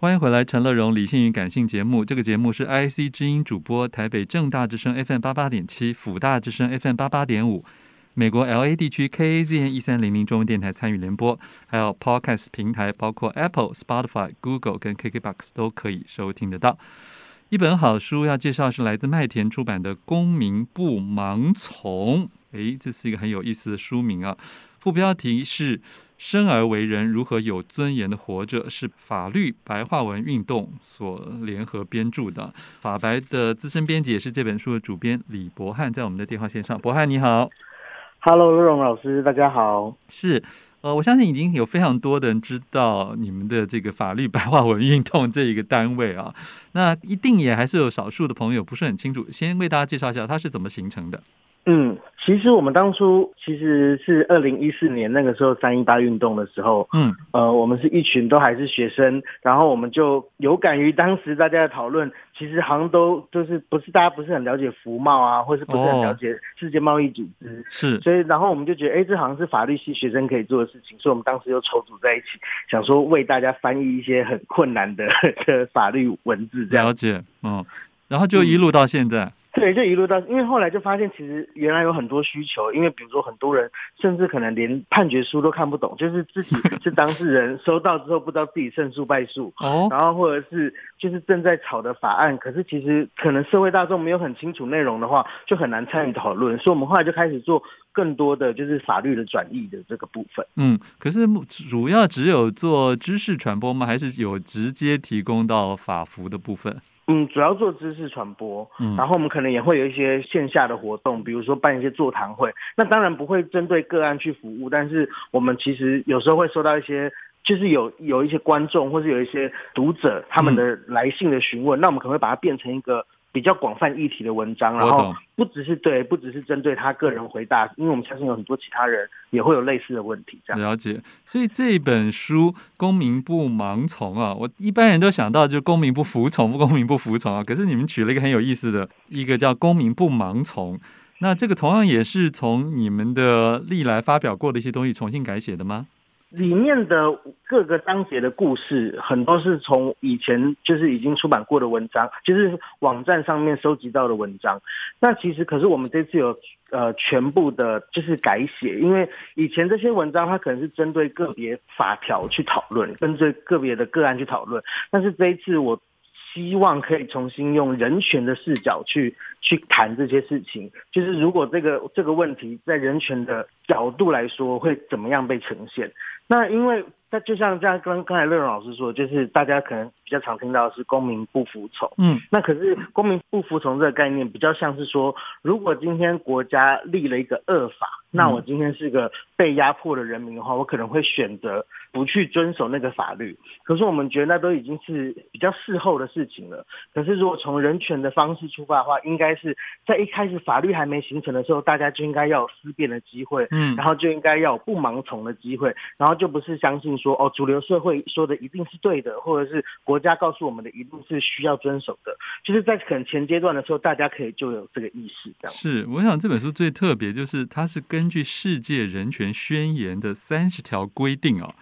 欢迎回来，陈乐融理性与感性节目。这个节目是 IC 之音主播，台北正大之声 FM 八八点七，辅大之声 FM 八八点五，美国 LA 地区 KAZN 一三零零中文电台参与联播，还有 Podcast 平台，包括 Apple、Spotify、Google 跟 KKBox 都可以收听得到。一本好书要介绍是来自麦田出版的《公民不盲从》，诶，这是一个很有意思的书名啊。副标题是。生而为人，如何有尊严的活着？是法律白话文运动所联合编著的。法白的资深编辑也是这本书的主编李博翰，在我们的电话线上。博翰你好，Hello，乐荣老师，大家好。是，呃，我相信已经有非常多的人知道你们的这个法律白话文运动这一个单位啊。那一定也还是有少数的朋友不是很清楚，先为大家介绍一下它是怎么形成的。嗯，其实我们当初其实是二零一四年那个时候三一八运动的时候，嗯，呃，我们是一群都还是学生，然后我们就有感于当时大家的讨论，其实好像都就是不是大家不是很了解服贸啊，或是不是很了解世界贸易组织，是、哦，所以然后我们就觉得，哎，这好像是法律系学生可以做的事情，所以我们当时就筹组在一起，想说为大家翻译一些很困难的 的法律文字，这样。了解，嗯，然后就一路到现在。嗯对，就一路到，因为后来就发现，其实原来有很多需求。因为比如说，很多人甚至可能连判决书都看不懂，就是自己 是当事人，收到之后不知道自己胜诉败诉。哦。然后或者是就是正在吵的法案，可是其实可能社会大众没有很清楚内容的话，就很难参与讨论。所以，我们后来就开始做更多的就是法律的转译的这个部分。嗯，可是主要只有做知识传播吗？还是有直接提供到法服的部分？嗯，主要做知识传播，嗯，然后我们可能也会有一些线下的活动，比如说办一些座谈会。那当然不会针对个案去服务，但是我们其实有时候会收到一些，就是有有一些观众或是有一些读者他们的来信的询问，嗯，那我们可能会把它变成一个。比较广泛议题的文章，然后不只是对，不只是针对他个人回答，因为我们相信有很多其他人也会有类似的问题。这样了解，所以这本书《公民不盲从》啊，我一般人都想到就公民不服从，不公民不服从啊。可是你们取了一个很有意思的一个叫“公民不盲从”，那这个同样也是从你们的历来发表过的一些东西重新改写的吗？里面的各个章节的故事，很多是从以前就是已经出版过的文章，就是网站上面收集到的文章。那其实可是我们这次有呃全部的，就是改写，因为以前这些文章它可能是针对个别法条去讨论，针对个别的个案去讨论。但是这一次我希望可以重新用人权的视角去去谈这些事情，就是如果这个这个问题在人权的角度来说，会怎么样被呈现？那因为那就像这样，刚刚才乐融老师说，就是大家可能比较常听到的是公民不服从，嗯，那可是公民不服从这个概念比较像是说，如果今天国家立了一个恶法，那我今天是个被压迫的人民的话，我可能会选择不去遵守那个法律。可是我们觉得那都已经是比较事后的事情了。可是如果从人权的方式出发的话，应该是在一开始法律还没形成的时候，大家就应该要有思辨的机会，嗯，然后就应该要有不盲从的机会，然后就不是相信。说哦，主流社会说的一定是对的，或者是国家告诉我们的一定是需要遵守的，就是在可能前阶段的时候，大家可以就有这个意识。这样是，我想这本书最特别就是它是根据世界人权宣言的三十条规定哦，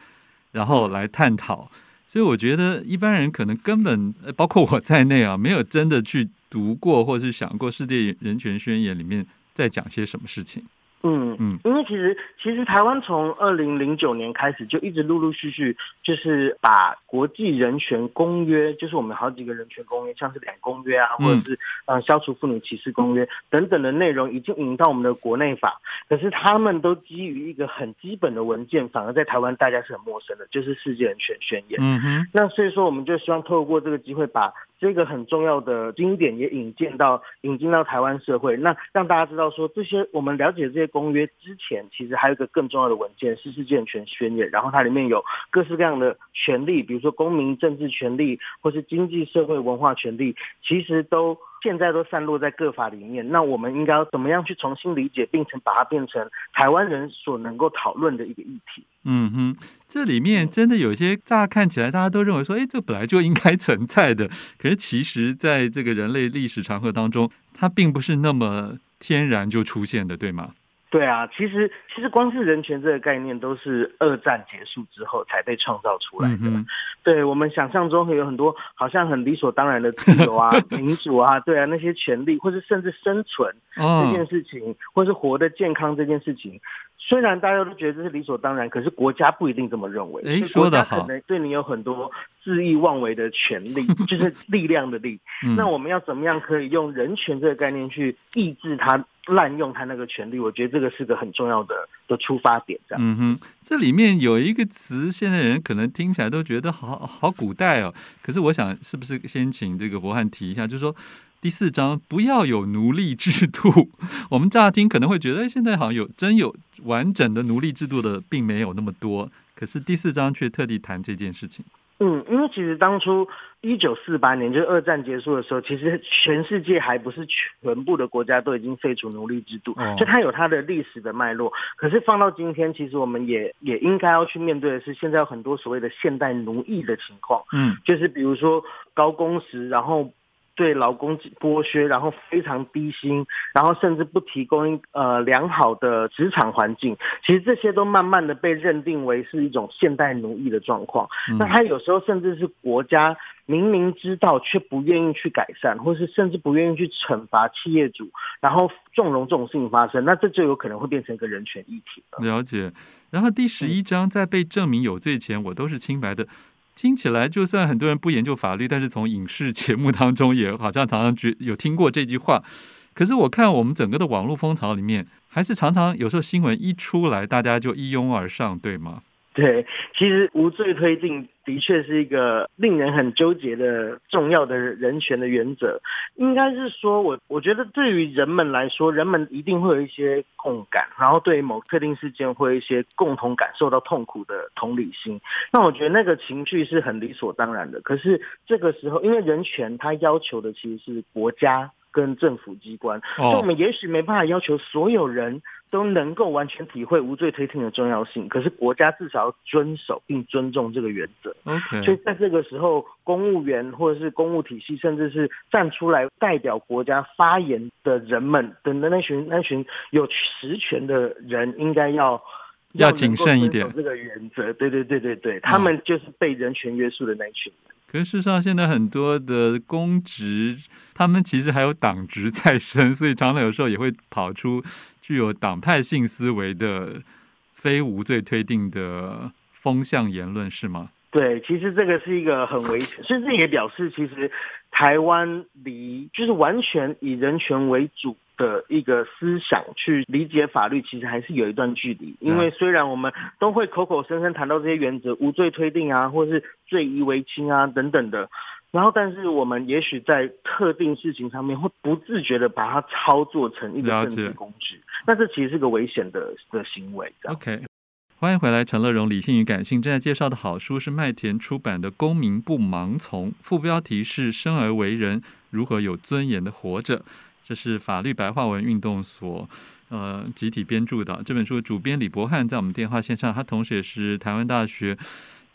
然后来探讨。所以我觉得一般人可能根本包括我在内啊，没有真的去读过或是想过世界人权宣言里面在讲些什么事情。嗯嗯，因为其实其实台湾从二零零九年开始就一直陆陆续续就是把国际人权公约，就是我们好几个人权公约，像是两公约啊，或者是呃消除妇女歧视公约等等的内容，已经引到我们的国内法。可是他们都基于一个很基本的文件，反而在台湾大家是很陌生的，就是世界人权宣言。嗯哼，那所以说我们就希望透过这个机会把。这个很重要的经典也引进到引进到台湾社会，那让大家知道说，这些我们了解这些公约之前，其实还有一个更重要的文件是《世界人权宣言》，然后它里面有各式各样的权利，比如说公民政治权利或是经济社会文化权利，其实都。现在都散落在各法里面，那我们应该要怎么样去重新理解，并且把它变成台湾人所能够讨论的一个议题？嗯哼，这里面真的有些乍看起来大家都认为说，哎，这本来就应该存在的，可是其实在这个人类历史长河当中，它并不是那么天然就出现的，对吗？对啊，其实其实光是人权这个概念，都是二战结束之后才被创造出来的。嗯、对，我们想象中会有很多好像很理所当然的自由啊、民主啊，对啊，那些权利，或是甚至生存这件事情，哦、或是活得健康这件事情，虽然大家都觉得这是理所当然，可是国家不一定这么认为。哎，说得好，可能对你有很多恣意妄为的权利，就是力量的力。嗯、那我们要怎么样可以用人权这个概念去抑制他？滥用他那个权利，我觉得这个是个很重要的的出发点，这样。嗯哼，这里面有一个词，现在人可能听起来都觉得好好古代哦。可是我想，是不是先请这个伯汉提一下，就是说第四章不要有奴隶制度。我们乍听可能会觉得，现在好像有真有完整的奴隶制度的，并没有那么多。可是第四章却特地谈这件事情。嗯，因为其实当初一九四八年，就是二战结束的时候，其实全世界还不是全部的国家都已经废除奴隶制度，就它有它的历史的脉络。可是放到今天，其实我们也也应该要去面对的是，现在有很多所谓的现代奴役的情况。嗯，就是比如说高工时，然后。对劳工剥削，然后非常低薪，然后甚至不提供呃良好的职场环境，其实这些都慢慢的被认定为是一种现代奴役的状况。嗯、那他有时候甚至是国家明明知道却不愿意去改善，或是甚至不愿意去惩罚企业主，然后纵容这种事情发生，那这就有可能会变成一个人权议题了。了解。然后第十一章在被证明有罪前，我都是清白的。听起来，就算很多人不研究法律，但是从影视节目当中也好像常常觉有听过这句话。可是我看我们整个的网络风潮里面，还是常常有时候新闻一出来，大家就一拥而上，对吗？对，其实无罪推定的确是一个令人很纠结的重要的人权的原则。应该是说，我我觉得对于人们来说，人们一定会有一些共感，然后对于某特定事件会有一些共同感受到痛苦的同理心。那我觉得那个情绪是很理所当然的。可是这个时候，因为人权它要求的其实是国家。跟政府机关，所以我们也许没办法要求所有人都能够完全体会无罪推定的重要性，可是国家至少要遵守并尊重这个原则。Okay. 所以在这个时候，公务员或者是公务体系，甚至是站出来代表国家发言的人们等等那群那群有实权的人，应该要要谨慎一点。这个原则，对对对对对，他们就是被人权约束的那群人。可是事实上，现在很多的公职，他们其实还有党职在身，所以常常有时候也会跑出具有党派性思维的非无罪推定的风向言论，是吗？对，其实这个是一个很危险，甚至也表示，其实台湾离就是完全以人权为主。的一个思想去理解法律，其实还是有一段距离。因为虽然我们都会口口声声谈到这些原则，无罪推定啊，或是罪疑为轻啊等等的，然后但是我们也许在特定事情上面会不自觉的把它操作成一个政治工具，那这其实是个危险的的行为。OK，欢迎回来，陈乐荣，理性与感性正在介绍的好书是麦田出版的《公民不盲从》，副标题是“生而为人，如何有尊严的活着”。这是法律白话文运动所呃集体编著的这本书的主编李博翰在我们电话线上，他同时也是台湾大学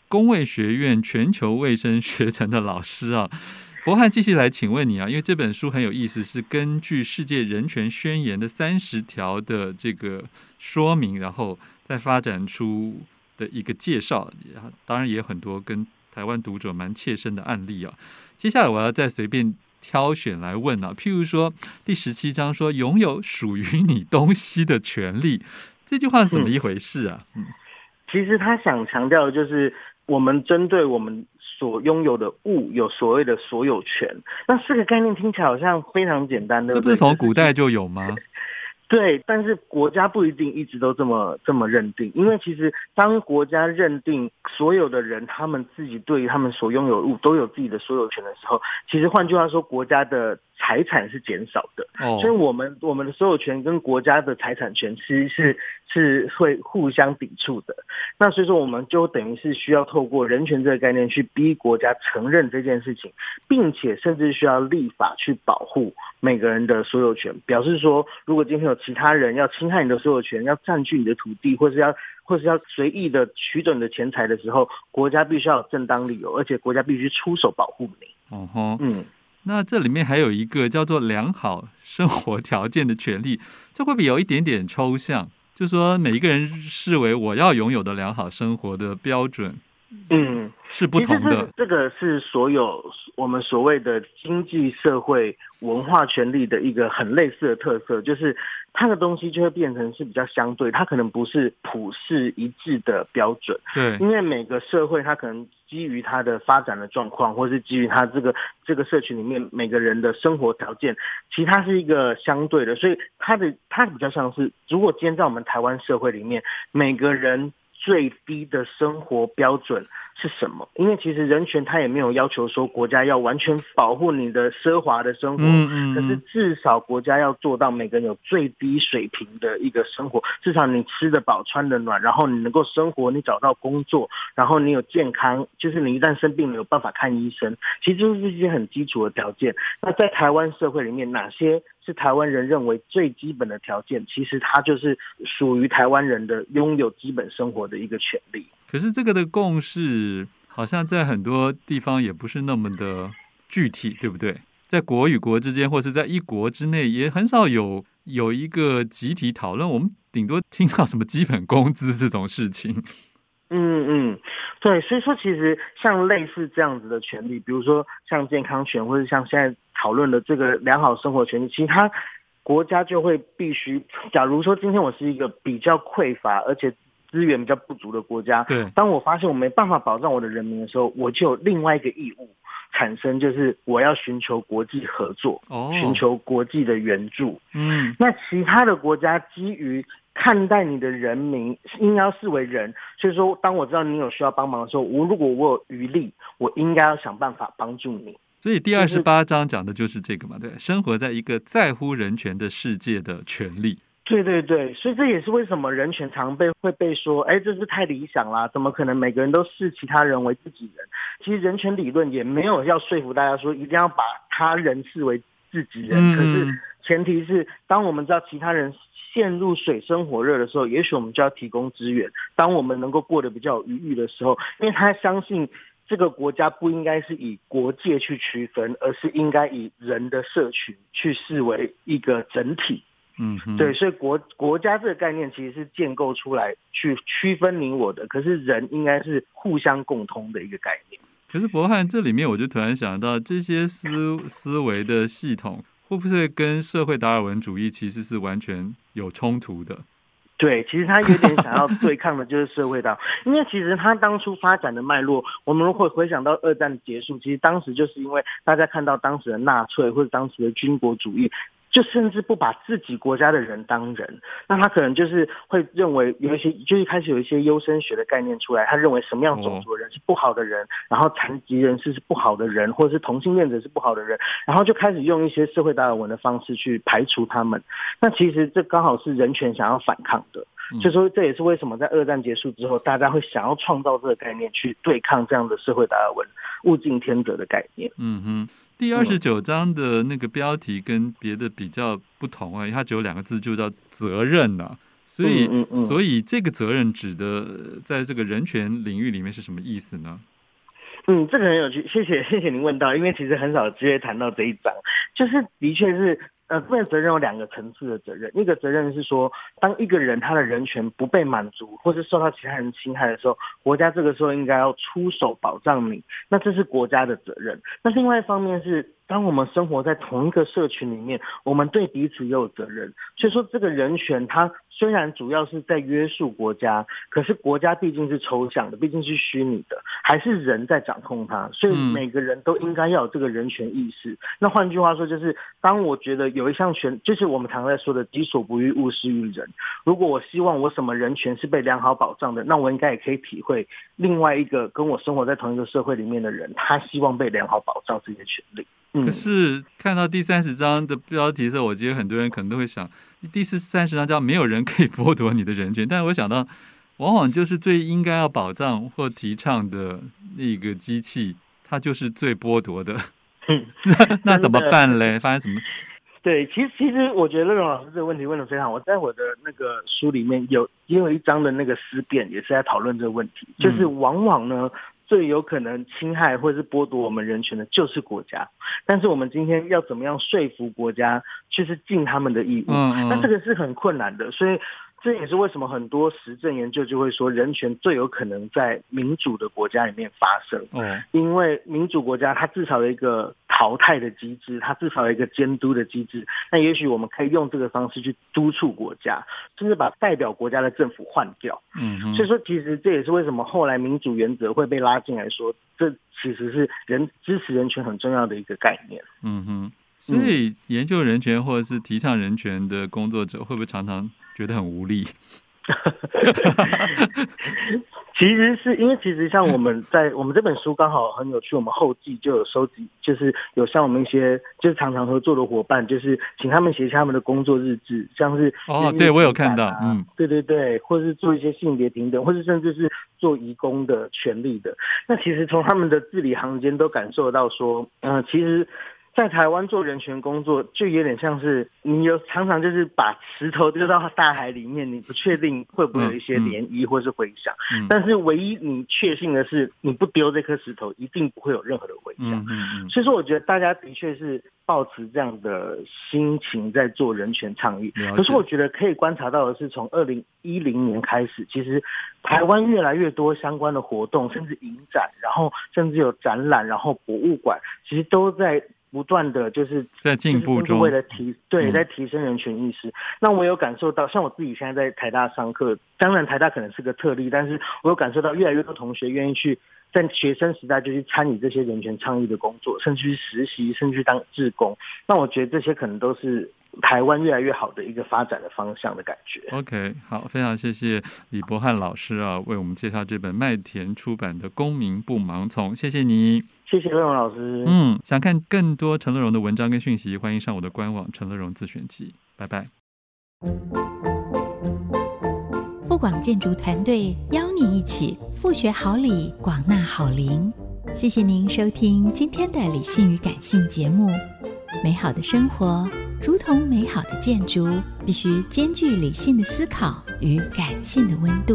公卫学院全球卫生学程的老师啊。博翰继续来请问你啊，因为这本书很有意思，是根据世界人权宣言的三十条的这个说明，然后再发展出的一个介绍，当然也有很多跟台湾读者蛮切身的案例啊。接下来我要再随便。挑选来问啊，譬如说第十七章说拥有属于你东西的权利，这句话是怎么一回事啊？嗯，其实他想强调的就是我们针对我们所拥有的物有所谓的所有权。那四个概念听起来好像非常简单的，这不是从古代就有吗？对，但是国家不一定一直都这么这么认定，因为其实当国家认定所有的人他们自己对于他们所拥有物都有自己的所有权的时候，其实换句话说，国家的。财产是减少的，所以我们我们的所有权跟国家的财产权其实是是会互相抵触的。那所以说，我们就等于是需要透过人权这个概念去逼国家承认这件事情，并且甚至需要立法去保护每个人的所有权。表示说，如果今天有其他人要侵害你的所有权，要占据你的土地，或是要或是要随意的取走你的钱财的时候，国家必须要有正当理由，而且国家必须出手保护你。哦哼，嗯。那这里面还有一个叫做良好生活条件的权利，这会不会有一点点抽象？就说每一个人视为我要拥有的良好生活的标准，嗯，是不同的。这个是所有我们所谓的经济社会文化权利的一个很类似的特色，就是它的东西就会变成是比较相对，它可能不是普世一致的标准。对，因为每个社会它可能。基于它的发展的状况，或是基于它这个这个社群里面每个人的生活条件，其实它是一个相对的，所以它的它比较像是，如果今天在我们台湾社会里面，每个人。最低的生活标准是什么？因为其实人权它也没有要求说国家要完全保护你的奢华的生活，嗯嗯，可是至少国家要做到每个人有最低水平的一个生活，至少你吃得饱、穿得暖，然后你能够生活，你找到工作，然后你有健康，就是你一旦生病没有办法看医生，其实就是一些很基础的条件。那在台湾社会里面，哪些？是台湾人认为最基本的条件，其实它就是属于台湾人的拥有基本生活的一个权利。可是这个的共识好像在很多地方也不是那么的具体，对不对？在国与国之间，或是在一国之内，也很少有有一个集体讨论。我们顶多听到什么基本工资这种事情。嗯嗯，对，所以说其实像类似这样子的权利，比如说像健康权，或者像现在讨论的这个良好生活权利，其实它国家就会必须，假如说今天我是一个比较匮乏而且资源比较不足的国家，对，当我发现我没办法保障我的人民的时候，我就有另外一个义务产生，就是我要寻求国际合作，哦，寻求国际的援助。嗯，那其他的国家基于。看待你的人民应该要视为人，所以说，当我知道你有需要帮忙的时候，我如果我有余力，我应该要想办法帮助你。所以第二十八章讲的就是这个嘛，对，生活在一个在乎人权的世界的权利。对对对，所以这也是为什么人权常被会被说，哎，这是太理想啦，怎么可能每个人都视其他人为自己人？其实人权理论也没有要说服大家说一定要把他人视为自己人，嗯、可是前提是当我们知道其他人。陷入水深火热的时候，也许我们就要提供资源。当我们能够过得比较有余裕的时候，因为他相信这个国家不应该是以国界去区分，而是应该以人的社群去视为一个整体。嗯哼，对，所以国国家这个概念其实是建构出来去区分你我的，可是人应该是互相共通的一个概念。可是博翰这里面，我就突然想到这些思思维的系统。会不会跟社会达尔文主义其实是完全有冲突的？对，其实他有点想要对抗的就是社会党，因为其实他当初发展的脉络，我们如果回想到二战结束，其实当时就是因为大家看到当时的纳粹或者当时的军国主义。就甚至不把自己国家的人当人，那他可能就是会认为有一些，就一开始有一些优生学的概念出来，他认为什么样种族人是不好的人，然后残疾人是不好的人，或者是同性恋者是不好的人，然后就开始用一些社会达尔文的方式去排除他们。那其实这刚好是人权想要反抗的，所以说这也是为什么在二战结束之后，大家会想要创造这个概念去对抗这样的社会达尔文物竞天择的概念。嗯哼。第二十九章的那个标题跟别的比较不同啊，它只有两个字，就叫责任呐、啊。所以，嗯嗯嗯、所以这个责任指的在这个人权领域里面是什么意思呢？嗯，这个很有趣，谢谢谢谢您问到，因为其实很少有机会谈到这一章，就是的确是。呃，部分责任有两个层次的责任，一个责任是说，当一个人他的人权不被满足，或是受到其他人侵害的时候，国家这个时候应该要出手保障你，那这是国家的责任。那另外一方面是，当我们生活在同一个社群里面，我们对彼此也有责任。所以说，这个人权他虽然主要是在约束国家，可是国家毕竟是抽象的，毕竟是虚拟的，还是人在掌控它。所以每个人都应该要有这个人权意识。那换句话说，就是当我觉得有一项权，就是我们常在说的“己所不欲，勿施于人”。如果我希望我什么人权是被良好保障的，那我应该也可以体会另外一个跟我生活在同一个社会里面的人，他希望被良好保障这些权利。可是看到第三十章的标题的时候，我觉得很多人可能都会想，第四三十章叫“没有人可以剥夺你的人权”，但是我想到，往往就是最应该要保障或提倡的那个机器，它就是最剥夺的。那那怎么办嘞？发生什么？对，其实其实我觉得乐荣老师这个问题问的非常好。我在我的那个书里面有也有一章的那个思辨，也是在讨论这个问题，就是往往呢。最有可能侵害或者是剥夺我们人权的，就是国家。但是我们今天要怎么样说服国家，就是尽他们的义务？嗯嗯。那这个是很困难的，所以。这也是为什么很多实证研究就会说，人权最有可能在民主的国家里面发生。嗯，因为民主国家它至少有一个淘汰的机制，它至少有一个监督的机制。那也许我们可以用这个方式去督促国家，甚至把代表国家的政府换掉。嗯，所以说其实这也是为什么后来民主原则会被拉进来说，这其实是人支持人权很重要的一个概念。嗯哼，所以研究人权或者是提倡人权的工作者，会不会常常觉得很无力，其实是因为其实像我们在我们这本书刚好很有趣，我们后记就有收集，就是有像我们一些就是常常合作的伙伴，就是请他们写下他们的工作日志，像是哦，对我有看到，嗯，对对对，或是做一些性别平等，或是甚至是做移工的权利的，那其实从他们的字里行间都感受到说，嗯、呃，其实。在台湾做人权工作，就有点像是你有常常就是把石头丢到大海里面，你不确定会不会有一些涟漪或是回响。嗯嗯、但是唯一你确信的是，你不丢这颗石头，一定不会有任何的回响。嗯嗯嗯、所以说，我觉得大家的确是抱持这样的心情在做人权倡议。可是我觉得可以观察到的是，从二零一零年开始，其实台湾越来越多相关的活动，甚至影展，然后甚至有展览，然后博物馆，其实都在。不断的就是在进步中，为了提对，在提升人权意识。嗯、那我有感受到，像我自己现在在台大上课，当然台大可能是个特例，但是我有感受到越来越多同学愿意去在学生时代就去参与这些人权倡议的工作，甚至去实习，甚至去当志工。那我觉得这些可能都是。台湾越来越好的一个发展的方向的感觉。OK，好，非常谢谢李博翰老师啊，为我们介绍这本麦田出版的《公民不盲从》，谢谢你，谢谢乐荣老师。嗯，想看更多陈乐荣的文章跟讯息，欢迎上我的官网陈乐荣自选集。拜拜。富广建筑团队邀你一起富学好礼，广纳好邻。谢谢您收听今天的理性与感性节目。美好的生活，如同美好的建筑，必须兼具理性的思考与感性的温度。